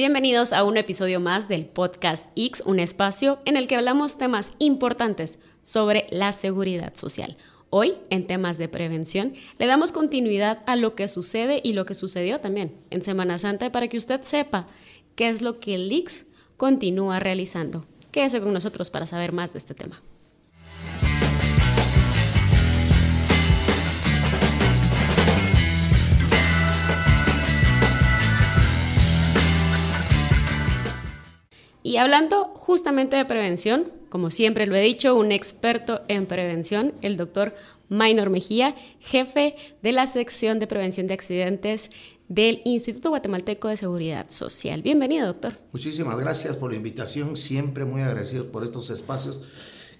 Bienvenidos a un episodio más del Podcast X, un espacio en el que hablamos temas importantes sobre la seguridad social. Hoy, en temas de prevención, le damos continuidad a lo que sucede y lo que sucedió también en Semana Santa para que usted sepa qué es lo que el X continúa realizando. Quédese con nosotros para saber más de este tema. Y hablando justamente de prevención, como siempre lo he dicho, un experto en prevención, el doctor Maynor Mejía, jefe de la sección de prevención de accidentes del Instituto Guatemalteco de Seguridad Social. Bienvenido, doctor. Muchísimas gracias por la invitación, siempre muy agradecido por estos espacios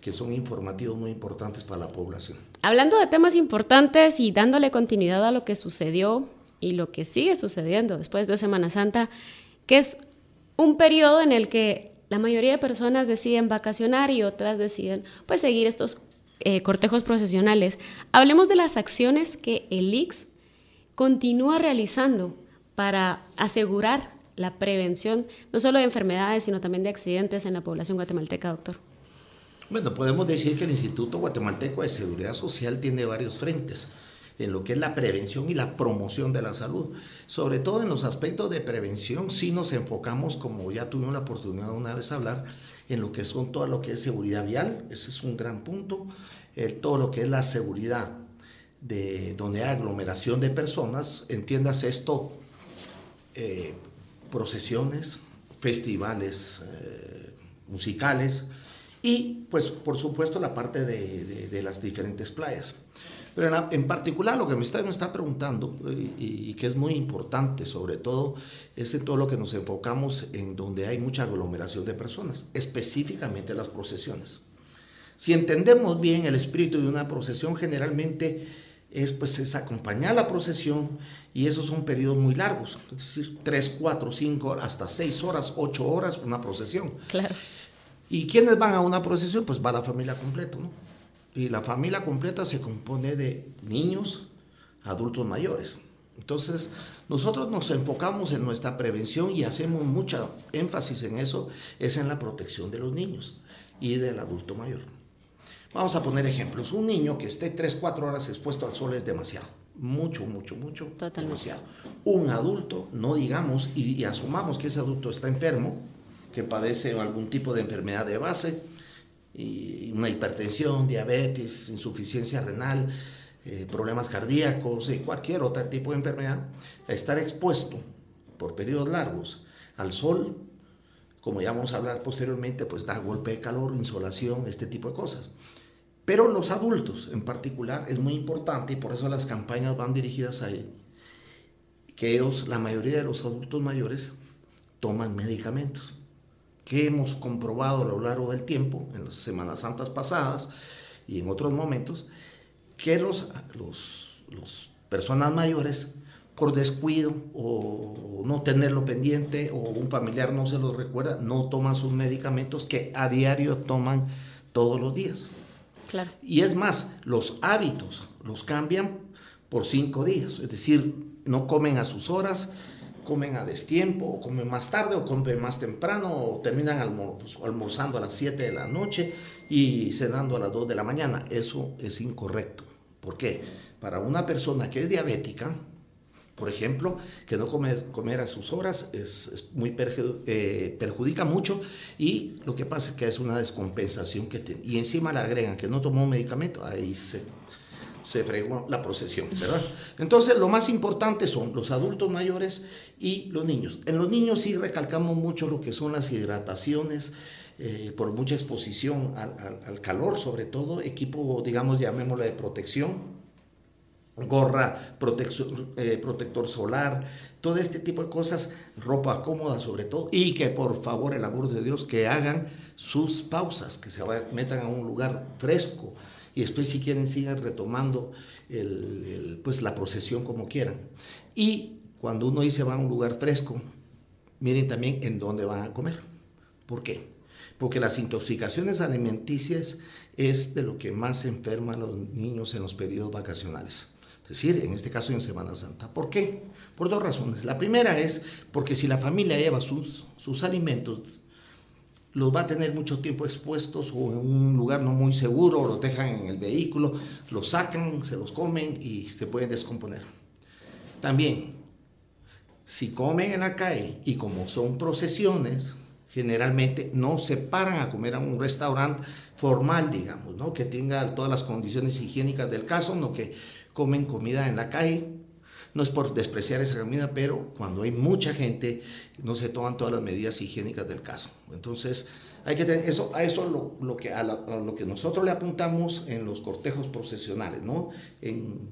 que son informativos muy importantes para la población. Hablando de temas importantes y dándole continuidad a lo que sucedió y lo que sigue sucediendo después de Semana Santa, que es un periodo en el que la mayoría de personas deciden vacacionar y otras deciden pues seguir estos eh, cortejos procesionales. Hablemos de las acciones que el IX continúa realizando para asegurar la prevención no solo de enfermedades, sino también de accidentes en la población guatemalteca, doctor. Bueno, podemos decir que el Instituto Guatemalteco de Seguridad Social tiene varios frentes en lo que es la prevención y la promoción de la salud. Sobre todo en los aspectos de prevención, sí nos enfocamos, como ya tuvimos la oportunidad una vez hablar, en lo que son todo lo que es seguridad vial, ese es un gran punto, todo lo que es la seguridad de donde hay aglomeración de personas, entiendas esto, eh, procesiones, festivales eh, musicales y pues por supuesto la parte de las diferentes playas. Pero en, particular lo que me está, me está preguntando y, que es muy importante sobre todo es en todo lo que nos enfocamos en donde hay mucha aglomeración de personas, específicamente las procesiones. Si entendemos bien el espíritu de una procesión generalmente es pues es acompañar la procesión y esos son periodos muy largos, es decir, 3, 4, 5, hasta 6 horas, 8 horas una procesión. Claro. ¿Y quiénes van a una procesión? Pues va la familia completa, ¿no? Y la familia completa se compone de niños, adultos mayores. Entonces, nosotros nos enfocamos en nuestra prevención y hacemos mucha énfasis en eso, es en la protección de los niños y del adulto mayor. Vamos a poner ejemplos. Un niño que esté 3, 4 horas expuesto al sol es demasiado. Mucho, mucho, mucho. Demasiado. Un adulto, no digamos y, y asumamos que ese adulto está enfermo, que padece algún tipo de enfermedad de base, y una hipertensión, diabetes, insuficiencia renal, eh, problemas cardíacos y cualquier otro tipo de enfermedad, a estar expuesto por periodos largos al sol, como ya vamos a hablar posteriormente, pues da golpe de calor, insolación, este tipo de cosas. Pero los adultos en particular es muy importante y por eso las campañas van dirigidas a ahí, que ellos, la mayoría de los adultos mayores, toman medicamentos que hemos comprobado a lo largo del tiempo, en las Semanas Santas pasadas y en otros momentos, que los, los, personas mayores, por descuido o no tenerlo pendiente o un familiar no se lo recuerda, no toman sus medicamentos que a diario toman todos los días. Claro. Y es más, los hábitos los cambian por cinco días, es decir, no comen a sus horas, comen a destiempo, o comen más tarde, o comen más temprano, o terminan pues, almorzando a las 7 de la noche y cenando a las 2 de la mañana. Eso es incorrecto. ¿Por qué? Para una persona que es diabética, por ejemplo, que no come comer a sus horas es, muy eh, perjudica mucho y lo que pasa es que es una descompensación que tiene. Y encima le agregan que no tomó medicamento, ahí se se fregó la procesión, ¿verdad? Entonces, lo más importante son los adultos mayores y los niños. En los niños sí recalcamos mucho lo que son las hidrataciones, eh, por mucha exposición al, calor, sobre todo, equipo, digamos, llamémoslo de protección, gorra, eh, protector solar, todo este tipo de cosas, ropa cómoda sobre todo, y que por favor, el amor de Dios, que hagan sus pausas, que se metan a un lugar fresco, y después si quieren sigan retomando pues la procesión como quieran. Y cuando uno dice va a un lugar fresco, miren también en dónde van a comer. ¿Por qué? Porque las intoxicaciones alimenticias es de lo que más enferman los niños en los periodos vacacionales. decir, en este caso en Semana Santa. ¿Por qué? Por dos razones. La primera es porque si la familia lleva sus, sus alimentos, los va a tener mucho tiempo expuestos o en un lugar no muy seguro, los dejan en el vehículo, los sacan, se los comen y se pueden descomponer. También, si comen en la calle y como son procesiones, generalmente no se paran a comer a un restaurante formal, digamos, ¿no? que tenga todas las condiciones higiénicas del caso, no que comen comida en la calle. No es por despreciar esa comida, pero cuando hay mucha gente no se toman todas las medidas higiénicas del caso. Entonces, hay que tener eso, a eso lo, lo que, a, lo que nosotros le apuntamos en los cortejos procesionales, ¿no? En,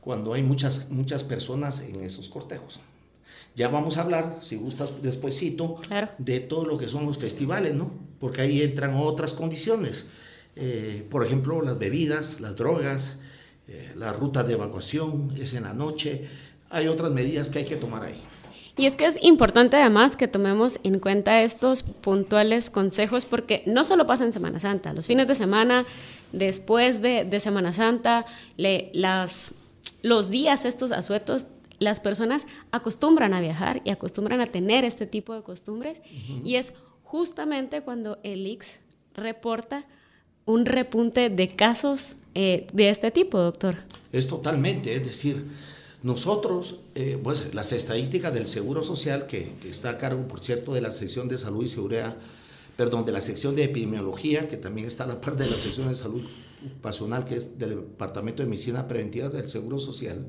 cuando hay muchas, muchas personas en esos cortejos. Ya vamos a hablar, si gustas despuesito, de todo lo que son los festivales, ¿no? Porque ahí entran otras condiciones. Eh, por ejemplo, las bebidas, las drogas, eh, la ruta de evacuación, es en la noche. Hay otras medidas que hay que tomar ahí. Y es que es importante además que tomemos en cuenta estos puntuales consejos porque no solo pasa en Semana Santa, los fines de semana, después de, de Semana Santa, le, las, los días estos asuetos las personas acostumbran a viajar y acostumbran a tener este tipo de costumbres y es justamente cuando el IX reporta un repunte de casos eh, de este tipo, doctor. Es totalmente, es decir, nosotros, eh, pues las estadísticas del Seguro Social, que, está a cargo, por cierto, de la sección de salud y seguridad, perdón, de la sección de epidemiología, que también está a la par de la sección de salud ocupacional, que es del Departamento de Medicina Preventiva del Seguro Social,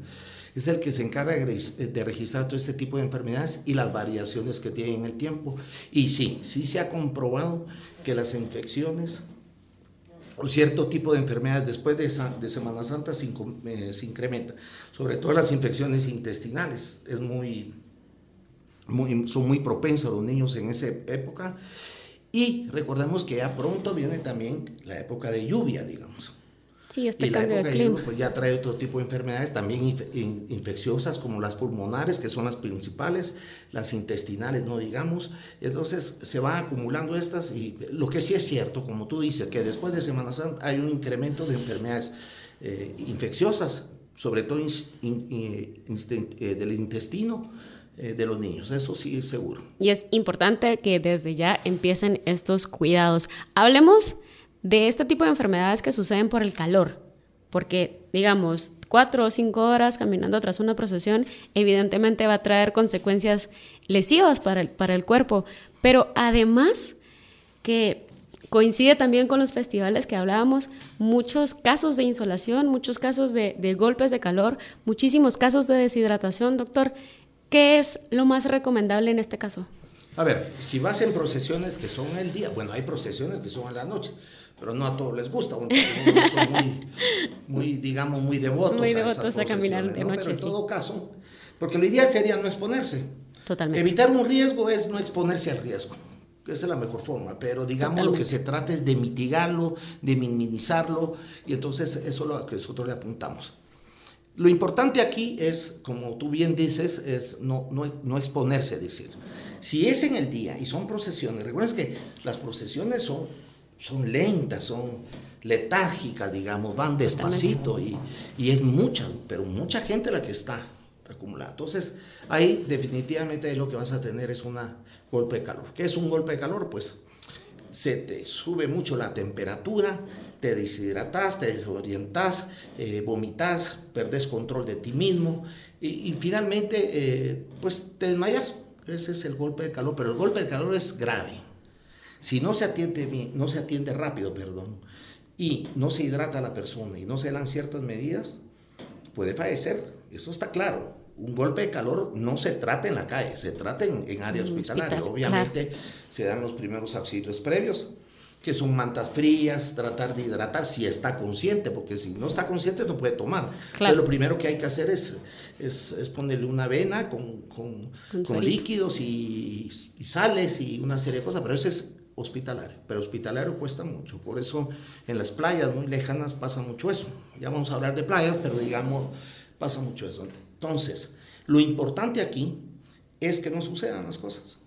es el que se encarga de registrar todo este tipo de enfermedades y las variaciones que tienen en el tiempo. Y sí, sí se ha comprobado que las infecciones o cierto tipo de enfermedades después de, de Semana Santa se, eh, incrementa, sobre todo las infecciones intestinales, es muy, muy, son muy propensas los niños en esa época. Y recordemos que ya pronto viene también la época de lluvia, digamos. Sí, este cambio de clima. pues ya trae otro tipo de enfermedades también infecciosas como las pulmonares, que son las principales, las intestinales, no digamos. Entonces se van acumulando estas y lo que sí es cierto, como tú dices, que después de Semana Santa hay un incremento de enfermedades eh, infecciosas, sobre todo eh, del intestino, eh, de los niños, eso sí es seguro. Y es importante que desde ya empiecen estos cuidados. Hablemos de este tipo de enfermedades que suceden por el calor, porque digamos, cuatro o cinco horas caminando tras una procesión, evidentemente va a traer consecuencias lesivas para el, para el cuerpo, pero además que coincide también con los festivales que hablábamos, muchos casos de insolación, muchos casos de, de golpes de calor, muchísimos casos de deshidratación, doctor. ¿Qué es lo más recomendable en este caso? A ver, si vas en procesiones que son el día, bueno, hay procesiones que son en la noche, pero no a todos les gusta, unos son muy, muy, digamos, muy devotos, muy devotos a, caminar de noche. Pero en todo caso, porque lo ideal sería no exponerse. Totalmente. Evitar un riesgo es no exponerse al riesgo. Esa es la mejor forma, pero digamos lo que se trata es de mitigarlo, de minimizarlo, y entonces eso es lo que nosotros le apuntamos. Lo importante aquí es, como tú bien dices, es no, no, no exponerse, decir. Si es en el día y son procesiones, recuerden que las procesiones son son lentas, son letárgicas, digamos, van despacito y, y, es mucha, pero mucha gente la que está acumulada. Entonces, ahí definitivamente lo que vas a tener es un golpe de calor. ¿Qué es un golpe de calor? Pues se te sube mucho la temperatura, te deshidratas, te desorientas, eh, vomitas, perdes control de ti mismo y, finalmente eh, pues te desmayas. Ese es el golpe de calor, pero el golpe de calor es grave. Si no se atiende bien, no se atiende rápido, perdón, y no se hidrata a la persona y no se dan ciertas medidas, puede fallecer. Eso está claro. Un golpe de calor no se trata en la calle, se trata en, área hospitalaria. Obviamente se dan los primeros auxilios previos, que son mantas frías, tratar de hidratar si está consciente, porque si no está consciente no puede tomar. Entonces, lo primero que hay que hacer es, es, ponerle una vena con, con, con líquidos y, y, sales y una serie de cosas, pero eso es hospitalario, pero hospitalario cuesta mucho, por eso en las playas muy lejanas pasa mucho eso. Ya vamos a hablar de playas, pero digamos, pasa mucho eso. Entonces, lo importante aquí es que no sucedan las cosas.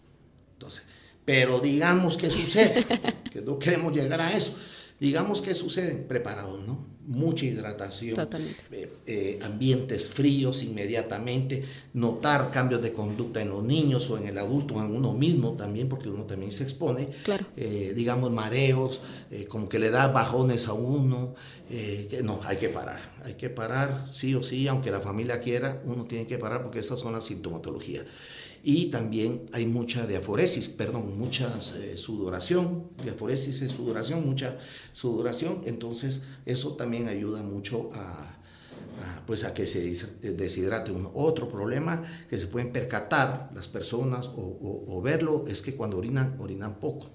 Entonces, pero digamos que sucede, que no queremos llegar a eso. Digamos que sucede preparado, ¿no? Mucha hidratación, eh, eh, ambientes fríos inmediatamente, notar cambios de conducta en los niños o en el adulto, en uno mismo también, porque uno también se expone, claro. Eh, digamos mareos, como que le da bajones a uno, que no, hay que parar, hay que parar sí o sí, aunque la familia quiera, uno tiene que parar porque esas son las sintomatologías y también hay mucha diaforesis, perdón, mucha eh, sudoración, diaforesis es sudoración, mucha sudoración, entonces eso también ayuda mucho a, pues a que se deshidrate uno. Otro problema que se pueden percatar las personas o, verlo es que cuando orinan, orinan poco.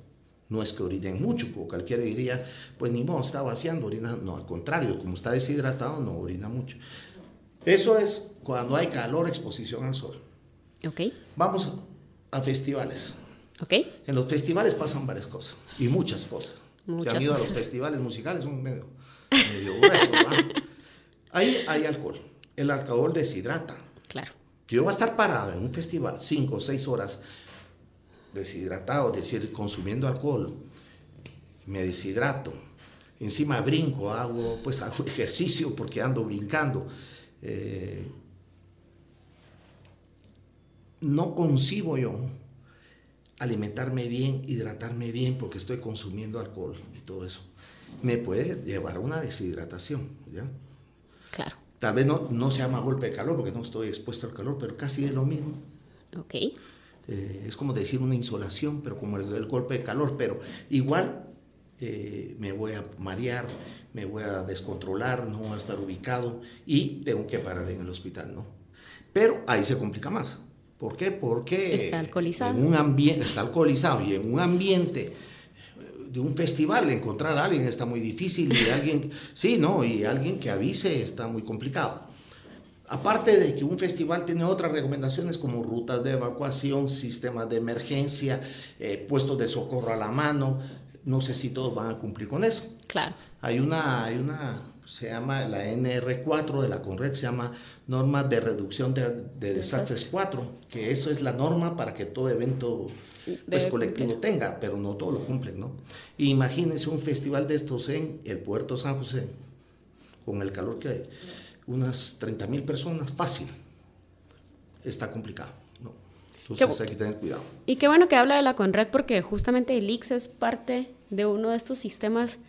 No es que orinen mucho, como cualquiera diría, pues ni modo, está vaciando, orina. No, al contrario, como está deshidratado, no orina mucho. Eso es cuando hay calor, exposición al sol. Okay. Vamos a festivales. Okay. En los festivales pasan varias cosas y muchas cosas. Muchas Se han ido a los festivales musicales, un medio, medio grueso. Ahí hay alcohol. El alcohol deshidrata. Claro. Yo voy a estar parado en un festival cinco o seis horas deshidratado, es decir, consumiendo alcohol, me deshidrato. Encima brinco, hago, pues hago ejercicio porque ando brincando. Eh, no concibo yo alimentarme bien, hidratarme bien porque estoy consumiendo alcohol y todo eso. Me puede llevar a una deshidratación, ¿ya? Claro. Tal vez no, no se llama golpe de calor porque no estoy expuesto al calor, pero casi es lo mismo. Ok. Eh, es como decir una insolación, pero como el, golpe de calor, pero igual eh, me voy a marear, me voy a descontrolar, no voy a estar ubicado y tengo que parar en el hospital, ¿no? Pero ahí se complica más. ¿Por qué? Porque está alcoholizado. En un ambiente, está alcoholizado y en un ambiente de un festival encontrar a alguien está muy difícil y alguien, sí, no, y alguien que avise está muy complicado. Aparte de que un festival tiene otras recomendaciones como rutas de evacuación, sistemas de emergencia, eh, puestos de socorro a la mano, no sé si todos van a cumplir con eso. Claro. Hay una, hay una se llama la NR4 de la CONRED, se llama Norma de Reducción de, Desastres 4, que eso es la norma para que todo evento pues, colectivo tenga, pero no todos lo cumplen, ¿no? Imagínense un festival de estos en el puerto San José, con el calor que hay, unas 30 mil personas, fácil, está complicado, ¿no? Entonces hay que tener cuidado. Y qué bueno que habla de la CONRED porque justamente el IX es parte de uno de estos sistemas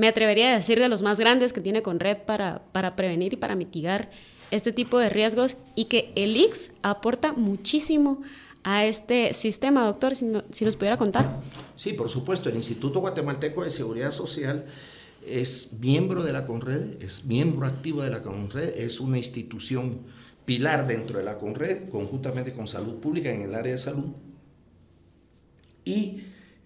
me atrevería a decir de los más grandes que tiene con red para, para prevenir y para mitigar este tipo de riesgos y que el IX aporta muchísimo a este sistema, doctor, si, si nos pudiera contar. Sí, por supuesto, el Instituto Guatemalteco de Seguridad Social es miembro de la CONRED, es miembro activo de la CONRED, es una institución pilar dentro de la CONRED, conjuntamente con Salud Pública en el área de salud. Y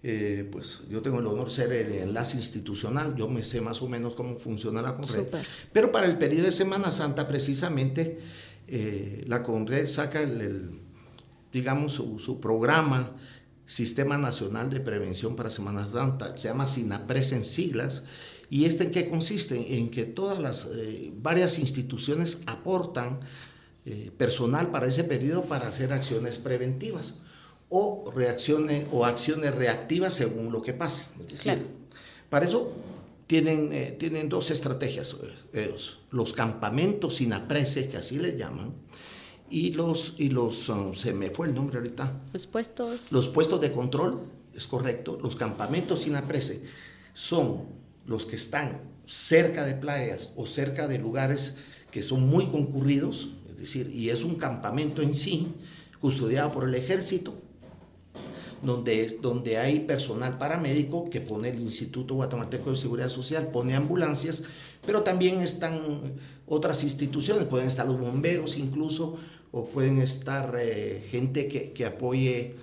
eh, pues yo tengo el honor de ser el enlace institucional, yo me sé más o menos cómo funciona la CONRED. Pero para el periodo de Semana Santa, precisamente, eh, la CONRED saca el, digamos, su, programa Sistema Nacional de Prevención para Semana Santa, se llama SINAPRES en siglas, y este en qué consiste? En que todas las eh, varias instituciones aportan personal para ese periodo para hacer acciones preventivas o reacciones o acciones reactivas según lo que pase. Para eso tienen, eh, tienen dos estrategias, eh, los campamentos sin aprece, que así le llaman, y los, y los um, se me fue el nombre ahorita. Los puestos. Los puestos de control, es correcto, los campamentos sin aprece son los que están cerca de playas o cerca de lugares que son muy concurridos, es decir, y es un campamento en sí, custodiado por el ejército, donde, es, donde hay personal paramédico que pone el Instituto Guatemalteco de Seguridad Social, pone ambulancias, pero también están otras instituciones, pueden estar los bomberos incluso, o pueden estar eh, gente que, que apoye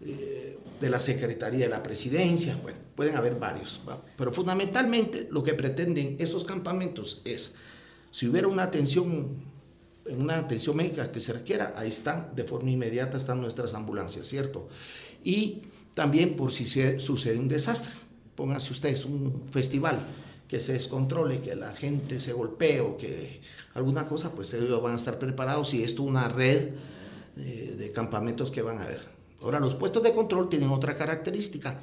eh, de la Secretaría de la Presidencia, bueno, pueden haber varios, pero fundamentalmente lo que pretenden esos campamentos es, si hubiera una atención en una atención médica que se requiera, ahí están, de forma inmediata están nuestras ambulancias, ¿cierto? Y también por si se, sucede un desastre. Pónganse ustedes un festival que se descontrole, que la gente se golpee o que alguna cosa, pues ellos van a estar preparados y esto una red de, de campamentos que van a haber. Ahora, los puestos de control tienen otra característica.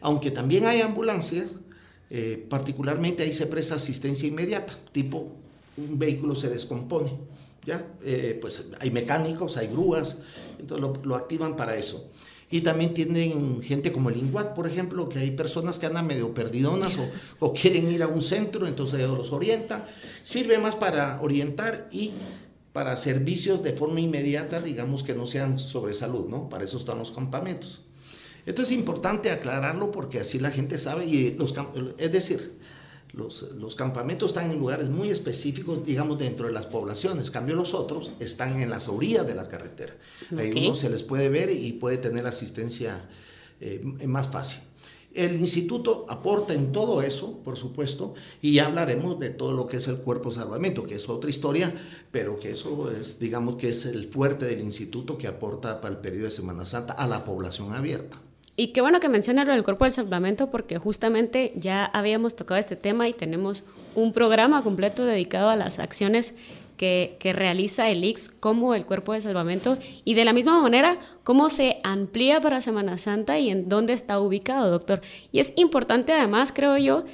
Aunque también hay ambulancias, Eh, particularmente ahí se presta asistencia inmediata, tipo un vehículo se descompone, ¿ya? Eh, pues hay mecánicos, hay grúas, entonces lo, lo, activan para eso. Y también tienen gente como el INGUAT, por ejemplo, que hay personas que andan medio perdidonas o, o quieren ir a un centro, entonces ellos los orientan. Sirve más para orientar y para servicios de forma inmediata, digamos que no sean sobre salud, ¿no? Para eso están los campamentos. Esto es importante aclararlo porque así la gente sabe, y los, es decir, los, los, campamentos están en lugares muy específicos, digamos, dentro de las poblaciones. Cambio los otros están en las orillas de la carretera. Ahí uno se les puede ver y puede tener asistencia eh, más fácil. El instituto aporta en todo eso, por supuesto, y ya hablaremos de todo lo que es el cuerpo de salvamento, que es otra historia, pero que eso es, digamos, que es el fuerte del instituto que aporta para el periodo de Semana Santa a la población abierta. Y qué bueno que menciona lo del cuerpo de salvamento porque justamente ya habíamos tocado este tema y tenemos un programa completo dedicado a las acciones que, que, realiza el IX como el cuerpo de salvamento y de la misma manera cómo se amplía para Semana Santa y en dónde está ubicado, doctor. Y es importante además, creo yo,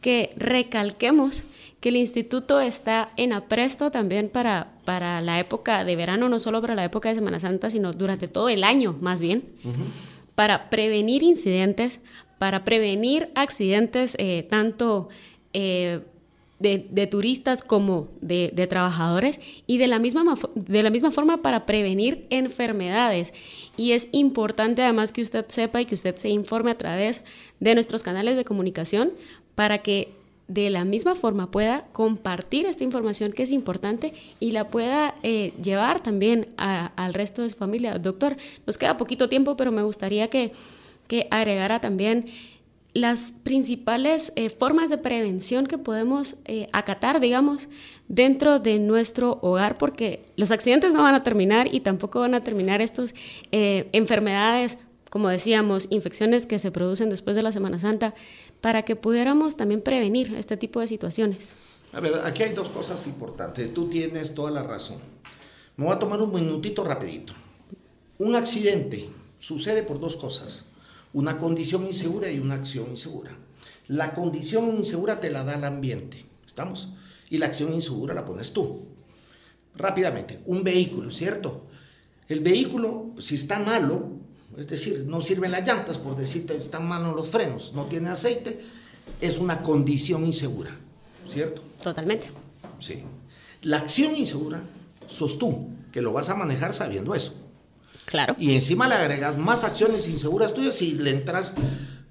que recalquemos que el instituto está en apresto también para, para la época de verano, no solo para la época de Semana Santa, sino durante todo el año más bien. Uh para prevenir incidentes, para prevenir accidentes eh, tanto eh, de, de, turistas como de, de, trabajadores y de la, misma, de la misma forma para prevenir enfermedades. Y es importante además que usted sepa y que usted se informe a través de nuestros canales de comunicación para que de la misma forma pueda compartir esta información que es importante y la pueda eh, llevar también a, al resto de su familia. Doctor, nos queda poquito tiempo, pero me gustaría que, que agregara también las principales eh, formas de prevención que podemos eh, acatar, digamos, dentro de nuestro hogar, porque los accidentes no van a terminar y tampoco van a terminar estas enfermedades, como decíamos, infecciones que se producen después de la Semana Santa, para que pudiéramos también prevenir este tipo de situaciones. A ver, aquí hay dos cosas importantes. Tú tienes toda la razón. Me voy a tomar un minutito rapidito. Un accidente sucede por dos cosas. Una condición insegura y una acción insegura. La condición insegura te la da el ambiente, ¿estamos? Y la acción insegura la pones tú. Rápidamente, un vehículo, ¿cierto? El vehículo, si está malo, es decir, no sirven las llantas, por decirte, están malos los frenos, no tiene aceite, es una condición insegura, ¿cierto? Totalmente. Sí. La acción insegura sos tú, que lo vas a manejar sabiendo eso. Claro. Y encima le agregas más acciones inseguras tuyas y le entras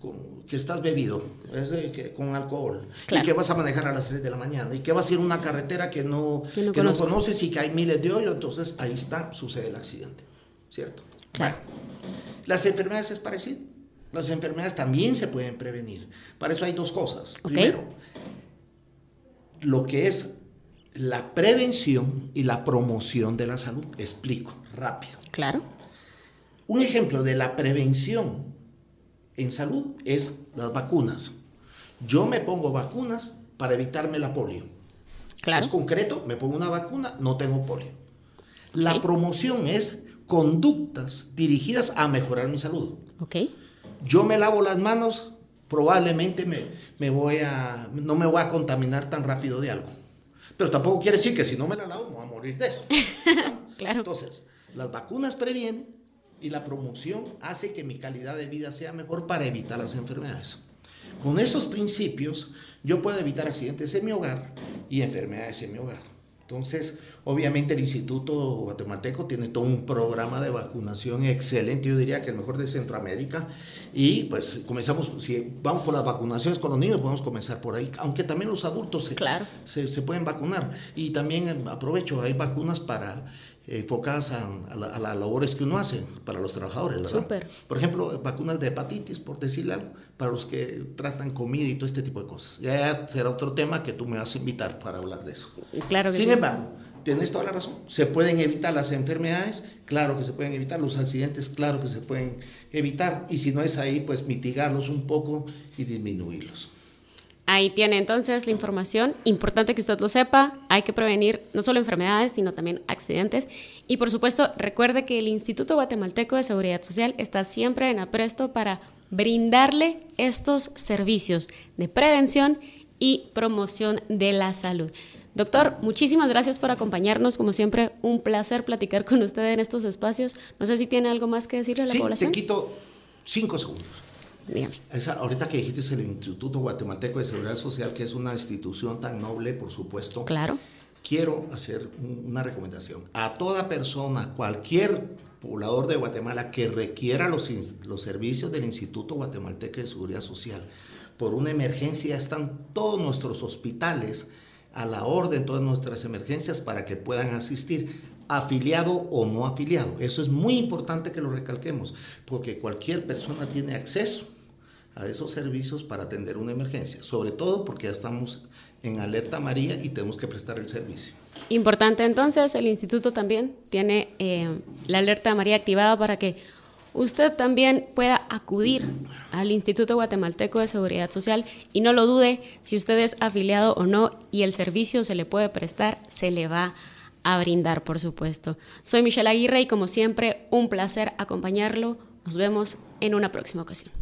con, que estás bebido, es de, que, con alcohol, claro. y que vas a manejar a las 3 de la mañana, y que vas a ir a una carretera que no, que no, que no conoces y que hay miles de hoyos, entonces ahí está, sucede el accidente, ¿cierto? Claro. Bueno, las enfermedades es parecido. Las enfermedades también se pueden prevenir. Para eso hay dos cosas. Okay. Primero, lo que es la prevención y la promoción de la salud. Explico rápido. Claro. Un ejemplo de la prevención en salud es las vacunas. Yo me pongo vacunas para evitarme la polio. Claro. Es concreto, me pongo una vacuna, no tengo polio. La okay. promoción es conductas dirigidas a mejorar mi salud. Ok. Yo me lavo las manos, probablemente me, me voy a, no me voy a contaminar tan rápido de algo. Pero tampoco quiere decir que si no me la lavo, me voy a morir de eso. claro. Entonces, las vacunas previenen y la promoción hace que mi calidad de vida sea mejor para evitar las enfermedades. Con esos principios, yo puedo evitar accidentes en mi hogar y enfermedades en mi hogar. Entonces, obviamente el Instituto Guatemalteco tiene todo un programa de vacunación excelente, yo diría que el mejor de Centroamérica. Y pues comenzamos, si vamos por las vacunaciones con los niños, podemos comenzar por ahí, aunque también los adultos se, claro. se, se pueden vacunar. Y también aprovecho, hay vacunas para enfocadas a, a, la, a, las labores que uno hace para los trabajadores, ¿verdad? Super. Por ejemplo, vacunas de hepatitis, por decirle algo, para los que tratan comida y todo este tipo de cosas. Ya será otro tema que tú me vas a invitar para hablar de eso. Claro Sin sí. embargo, tienes toda la razón. ¿Se pueden evitar las enfermedades? Claro que se pueden evitar. Los accidentes, claro que se pueden evitar. Y si no es ahí, pues mitigarlos un poco y disminuirlos. Ahí tiene entonces la información, importante que usted lo sepa, hay que prevenir no solo enfermedades, sino también accidentes. Y por supuesto, recuerde que el Instituto Guatemalteco de Seguridad Social está siempre en apresto para brindarle estos servicios de prevención y promoción de la salud. Doctor, muchísimas gracias por acompañarnos. Como siempre, un placer platicar con usted en estos espacios. No sé si tiene algo más que decirle a la sí, población. Te quito cinco segundos. Dígame. Esa, ahorita que dijiste el Instituto Guatemalteco de Seguridad Social, que es una institución tan noble, por supuesto. Claro. Quiero hacer una recomendación. A toda persona, cualquier poblador de Guatemala que requiera los, los servicios del Instituto Guatemalteco de Seguridad Social, por una emergencia están todos nuestros hospitales a la orden, todas nuestras emergencias para que puedan asistir afiliado o no afiliado. Eso es muy importante que lo recalquemos, porque cualquier persona tiene acceso a esos servicios para atender una emergencia, sobre todo porque ya estamos en alerta María y tenemos que prestar el servicio. Importante entonces, el instituto también tiene eh, la alerta María activada para que usted también pueda acudir al Instituto Guatemalteco de Seguridad Social y no lo dude, si usted es afiliado o no y el servicio se le puede prestar, se le va a brindar, por supuesto. Soy Michelle Aguirre y como siempre, un placer acompañarlo. Nos vemos en una próxima ocasión.